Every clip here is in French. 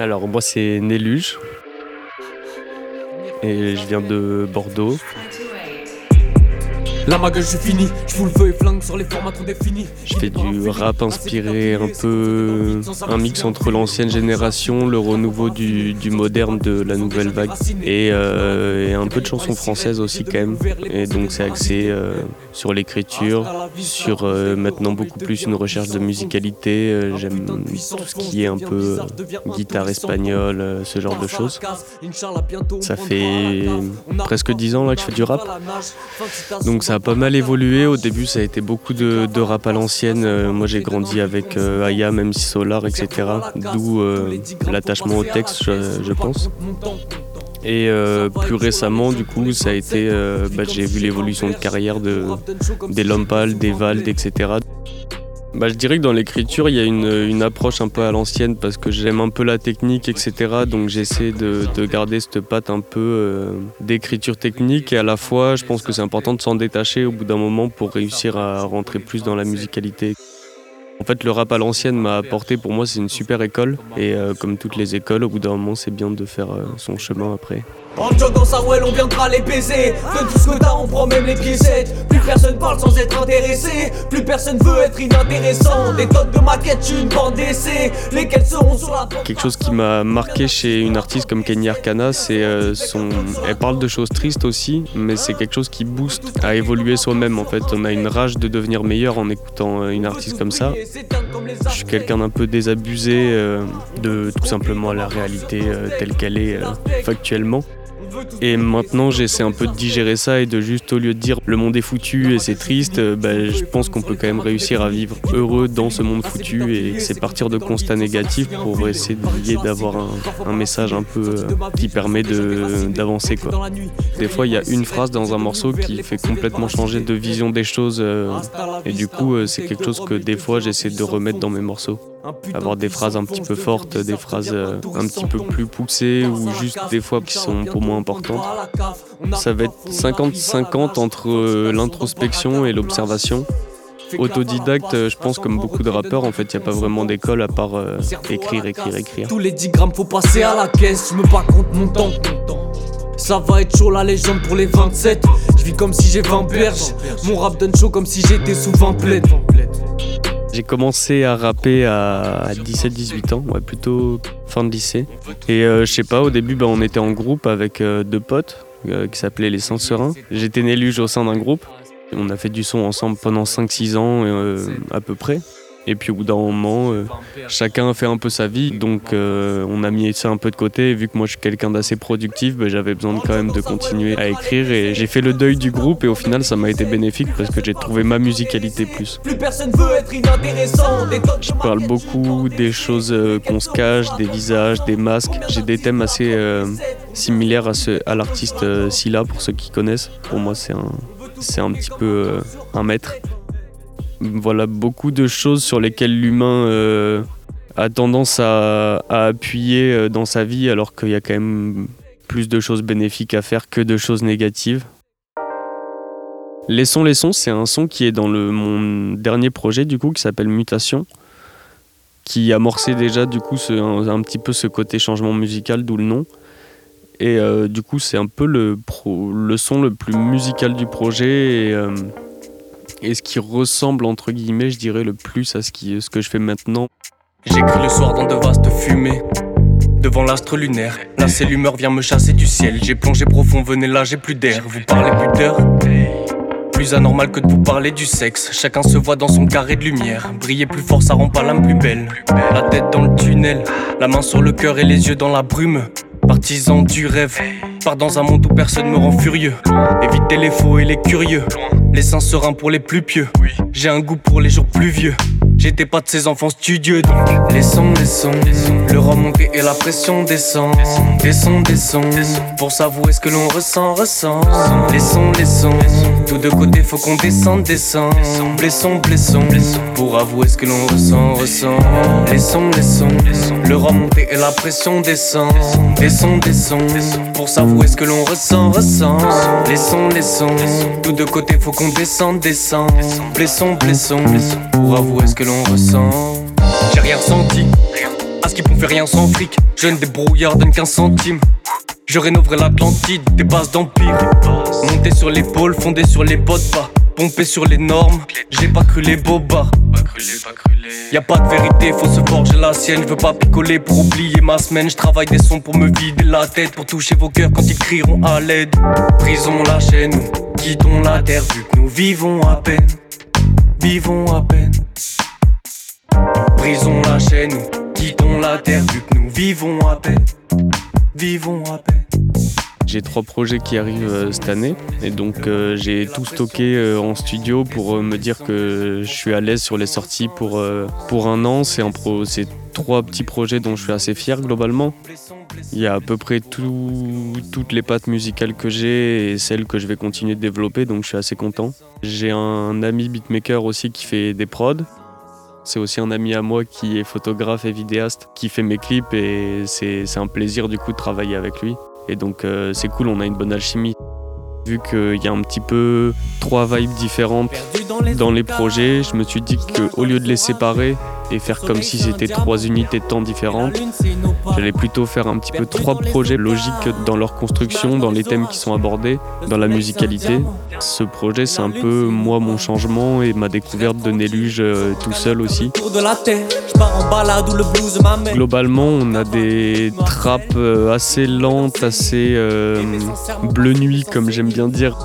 Alors moi c'est Néluge et je viens de Bordeaux. La je fini, je et sur les. Je fais du rap inspiré, un peu un mix entre l'ancienne génération, le renouveau du, du, moderne de la nouvelle vague et, euh, un peu de chansons françaises aussi quand même. Et donc c'est axé euh, sur l'écriture, sur euh, maintenant beaucoup plus une recherche de musicalité. J'aime tout ce qui est un peu guitare espagnole, ce genre de choses. Ça fait presque dix ans là que je fais du rap. Donc ça a pas mal évolué. Au début, ça a été beaucoup de, rap à l'ancienne. Euh, moi, j'ai grandi avec euh, Aya, même si Solar, etc. D'où euh, l'attachement au texte, je, pense. Et plus récemment, du coup, ça a été, bah, j'ai vu l'évolution de carrière de, des Lompal, des Vald, etc. Bah, je dirais que dans l'écriture, il y a une, approche un peu à l'ancienne parce que j'aime un peu la technique, etc. Donc j'essaie de, de, garder cette patte un peu euh, d'écriture technique et à la fois, je pense que c'est important de s'en détacher au bout d'un moment pour réussir à rentrer plus dans la musicalité. En fait, le rap à l'ancienne m'a apporté, pour moi, c'est une super école. Et euh, comme toutes les écoles, au bout d'un moment, c'est bien de faire euh, son chemin après. En jog dans sa well, on viendra les baiser. De tout ce que t'as, on prend même les piécettes. Plus personne parle sans être intéressé. Plus personne veut être inintéressant. Des tonnes de maquettes, une bande d'essai. Lesquelles seront sur la Quelque chose qui m'a marqué chez une artiste comme Kenny Arcana, c'est euh, son. Elle parle de choses tristes aussi, mais c'est quelque chose qui booste à évoluer soi-même. En fait, on a une rage de devenir meilleur en écoutant une artiste comme ça. Je suis quelqu'un d'un peu désabusé euh, de tout simplement la réalité euh, telle qu'elle est euh, factuellement. Et maintenant, j'essaie un peu de digérer ça et de juste, au lieu de dire le monde est foutu et c'est triste, bah, je pense qu'on peut quand même réussir à vivre heureux dans ce monde foutu et c'est partir de constats négatifs pour essayer d'avoir un, message un peu euh, qui permet d'avancer. Des fois, il y a une phrase dans un morceau qui fait complètement changer de vision des choses euh, et du coup, euh, c'est quelque chose que des fois, j'essaie de remettre dans mes morceaux avoir des phrases un petit peu fortes, des phrases euh, un petit peu plus poussées ou juste des fois qui sont pour moi importantes. Ça va être 50-50 entre euh, l'introspection et l'observation. Autodidacte, euh, je pense comme beaucoup de rappeurs, en fait, il n'y a pas vraiment d'école à part euh, écrire, écrire, écrire. Tous les 10 grammes, faut passer à la caisse, je me bats contre mon temps. Ça va être chaud la légende pour les 27. Je vis comme si j'ai 20 berges. Mon rap donne chaud comme si j'étais sous 20 plaides. J'ai commencé à rapper à 17-18 ans, ouais, plutôt fin de lycée. Et euh, je sais pas, au début, bah, on était en groupe avec euh, deux potes euh, qui s'appelaient les Sans Serins. J'étais Néluge au sein d'un groupe. On a fait du son ensemble pendant 5-6 ans à peu près. Et puis au bout d'un moment, euh, chacun a fait un peu sa vie, donc euh, on a mis ça un peu de côté. Et vu que moi je suis quelqu'un d'assez productif, bah, j'avais besoin de, quand même de continuer à écrire. Et j'ai fait le deuil du groupe et au final ça m'a été bénéfique parce que j'ai trouvé ma musicalité plus. Plus personne veut être inintéressant. Je parle beaucoup des choses euh, qu'on se cache, des visages, des masques. J'ai des thèmes assez euh, similaires à, ce, à l'artiste Silla pour ceux qui connaissent. Pour moi c'est un, c'est un petit peu un maître voilà beaucoup de choses sur lesquelles l'humain euh, a tendance à, appuyer euh, dans sa vie alors qu'il y a quand même plus de choses bénéfiques à faire que de choses négatives. Les sons, les sons, c'est un son qui est dans le, mon dernier projet du coup qui s'appelle Mutation, qui amorçait déjà du coup un, petit peu ce côté changement musical, d'où le nom. Et euh, du coup, c'est un peu le, le son le plus musical du projet. Et, et ce qui ressemble entre guillemets, je dirais le plus à ce, qui, ce que je fais maintenant. J'écris le soir dans de vastes fumées. Devant l'astre lunaire, là c'est l'humeur vient me chasser du ciel. J'ai plongé profond, venez là, j'ai plus d'air. Vous parlez plus d'heure? Plus anormal que de vous parler du sexe. Chacun se voit dans son carré de lumière. Briller plus fort, ça rend pas l'âme plus belle. La tête dans le tunnel, la main sur le cœur et les yeux dans la brume. Partisan du rêve, pars dans un monde où personne me rend furieux. Éviter les faux et les curieux. Les seins sereins pour les plus pieux. J'ai un goût pour les jours pluvieux. J'étais pas de ces enfants studieux donc Les sons, les sons, le monté et la pression descend Des sons, des sons, pour savourer ce que l'on ressent, ressent Les sons, les sons, Tout de côté, faut qu'on descende, descende. Blessons, blessons. Pour avouer ce que l'on ressent, ressent. Laissons, laissons. Le remonter et la pression descend. Descend, descend. Pour s'avouer ce que l'on ressent, ressent. Laissons, laissons. Tout de côté, faut qu'on descende, descende. Blessons, blessons. Pour avouer ce que l'on ressent. J'ai rien ressenti. À ce qui fait rien sans fric. Jeune débrouillard donne qu'un centime. Je rénoverai l'Atlantide, des bases d'empire. Monter sur l'épaule, fondé sur les bottes pas. Pomper sur les normes, j'ai pas cru les bobards. Y'a pas de vérité, faut se forger la sienne. Je veux pas picoler pour oublier ma semaine. Je travaille des sons pour me vider la tête, pour toucher vos cœurs quand ils crieront à l'aide. Brisons la chaîne, quittons la terre vu que nous vivons à peine. Vivons à peine. Brisons la chaîne, quittons la terre vu que nous vivons à peine. Vivons à peine. J'ai trois projets qui arrivent euh, cette année et donc euh, j'ai tout stocké euh, en studio pour me dire que je suis à l'aise sur les sorties pour, pour un an. C'est trois petits projets dont je suis assez fier globalement. Il y a à peu près toutes les pattes musicales que j'ai et celles que je vais continuer de développer donc je suis assez content. J'ai un ami beatmaker aussi qui fait des prods. C'est aussi un ami à moi qui est photographe et vidéaste qui fait mes clips et c'est un plaisir du coup de travailler avec lui. Et donc euh, c'est cool, on a une bonne alchimie. Vu qu'il y a un petit peu trois vibes différentes dans les projets, je me suis dit qu'au lieu de les séparer, et faire comme si c'était trois unités de temps différentes. J'allais plutôt faire un petit peu trois projets logiques dans leur construction, dans les thèmes qui sont abordés, dans la musicalité. Ce projet, c'est un peu moi, mon changement et ma découverte de Néluge euh, tout seul aussi. Globalement, on a des trappes euh, assez lentes, assez euh, bleu nuit, comme j'aime bien dire.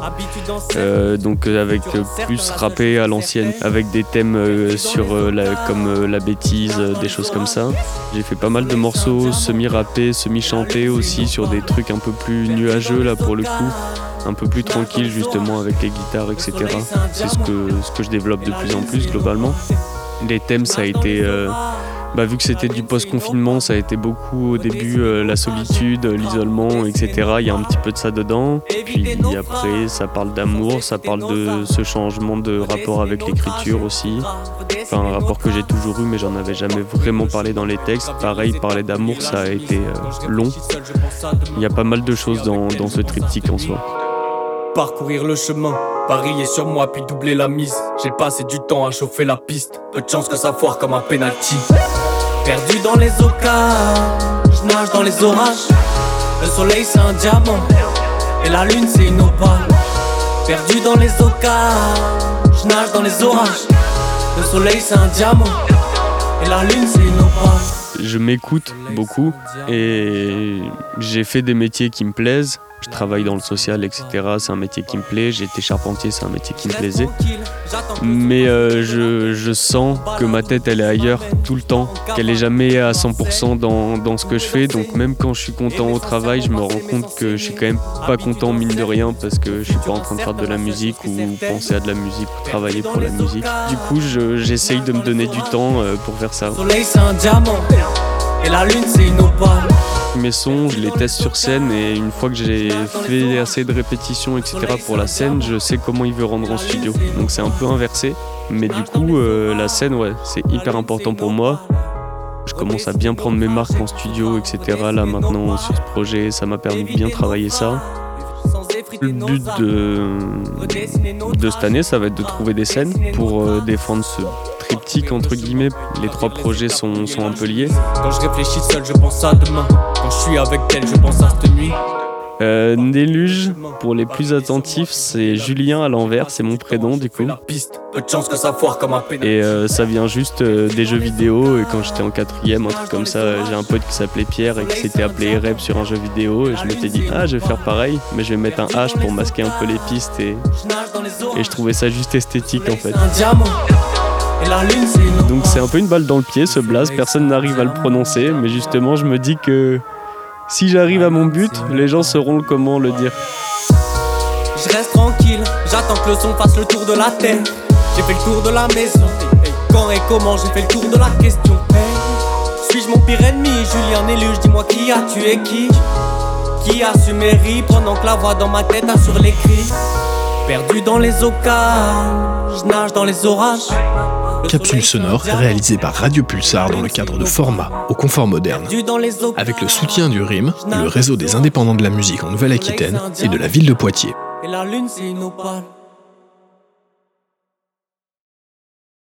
donc avec plus rappé à l'ancienne, avec des thèmes sur la, comme la bêtise, euh, des choses comme ça. J'ai fait pas mal de morceaux semi-rappés, semi-chantés aussi sur des trucs un peu plus nuageux là pour le coup, un peu plus tranquille justement avec les guitares, etc. C'est ce que, ce que je développe de plus en plus globalement. Les thèmes, ça a été euh, bah, vu que c'était du post-confinement, ça a été beaucoup au début euh, la solitude, l'isolement, etc. Il y a un petit peu de ça dedans. Puis après, ça parle d'amour, ça parle de ce changement de rapport avec l'écriture aussi. Enfin, un rapport que j'ai toujours eu, mais j'en avais jamais vraiment parlé dans les textes. Pareil, parler d'amour, ça a été euh, long. Il y a pas mal de choses dans, dans ce triptyque en soi. Parcourir le chemin, parier sur moi puis doubler la mise. J'ai passé du temps à chauffer la piste. Peu de chance que ça foire comme un penalty. Perdu dans les ocas, je nage dans les orages. Le soleil c'est un diamant, et la lune c'est une opale. Perdu dans les ocas, je nage dans les orages. Le soleil c'est un diamant, et la lune c'est une opale. Je m'écoute beaucoup et j'ai fait des métiers qui me plaisent je travaille dans le social, etc. C'est un métier qui me plaît. J'ai été charpentier, c'est un métier qui me plaisait. Mais euh, je, sens que ma tête, elle est ailleurs tout le temps, qu'elle est jamais à 100% dans, dans, ce que je fais. Donc même quand je suis content au travail, je me rends compte que je suis quand même pas content mine de rien parce que je suis pas en train de faire de la musique ou penser à de la musique ou travailler pour la musique. Du coup, j'essaye de me donner du temps euh, pour faire ça. Et la lune, c'est une opale. Mes sons, je les teste sur scène et une fois que j'ai fait assez de répétitions, etc. pour la scène, je sais comment il veut rendre en studio. Donc c'est un peu inversé. Mais du coup, euh, la scène, ouais, c'est hyper important pour moi. Je commence à bien prendre mes marques en studio, etc. Là maintenant sur ce projet, ça m'a permis de bien travailler ça. Le but de, de cette année, ça va être de trouver des scènes pour euh, défendre ce triptyque entre guillemets. Les trois projets sont, sont un peu liés. Quand je réfléchis seul, je pense à demain. Je suis avec elle, je pense à cette nuit. Euh, Néluge, pour les plus attentifs, c'est Julien à l'envers, c'est mon prénom du coup. Et euh, ça vient juste euh, des jeux vidéo. Et quand j'étais en quatrième, un truc comme ça, j'ai un pote qui s'appelait Pierre et qui s'était appelé Reb sur un jeu vidéo. Et je m'étais dit, ah, je vais faire pareil, mais je vais mettre un H pour masquer un peu les pistes. Et, et je trouvais ça juste esthétique en fait. Donc c'est un peu une balle dans le pied ce blaze, personne n'arrive à le prononcer, mais justement je me dis que si j'arrive à mon but, les gens sauront comment le dire. Je reste tranquille, j'attends que le son fasse le tour de la terre. J'ai fait le tour de la maison. Quand et comment j'ai fait le tour de la question. Suis-je mon pire ennemi? Julien Éluge, dis-moi qui a tué qui Qui a su mériter pendant que la voix dans ma tête assure les cris Perdu dans les eaux je nage dans les orages. Capsule sonore réalisée par Radio Pulsar dans le cadre de Format au confort moderne, avec le soutien du RIM, le réseau des indépendants de la musique en Nouvelle-Aquitaine et de la ville de Poitiers.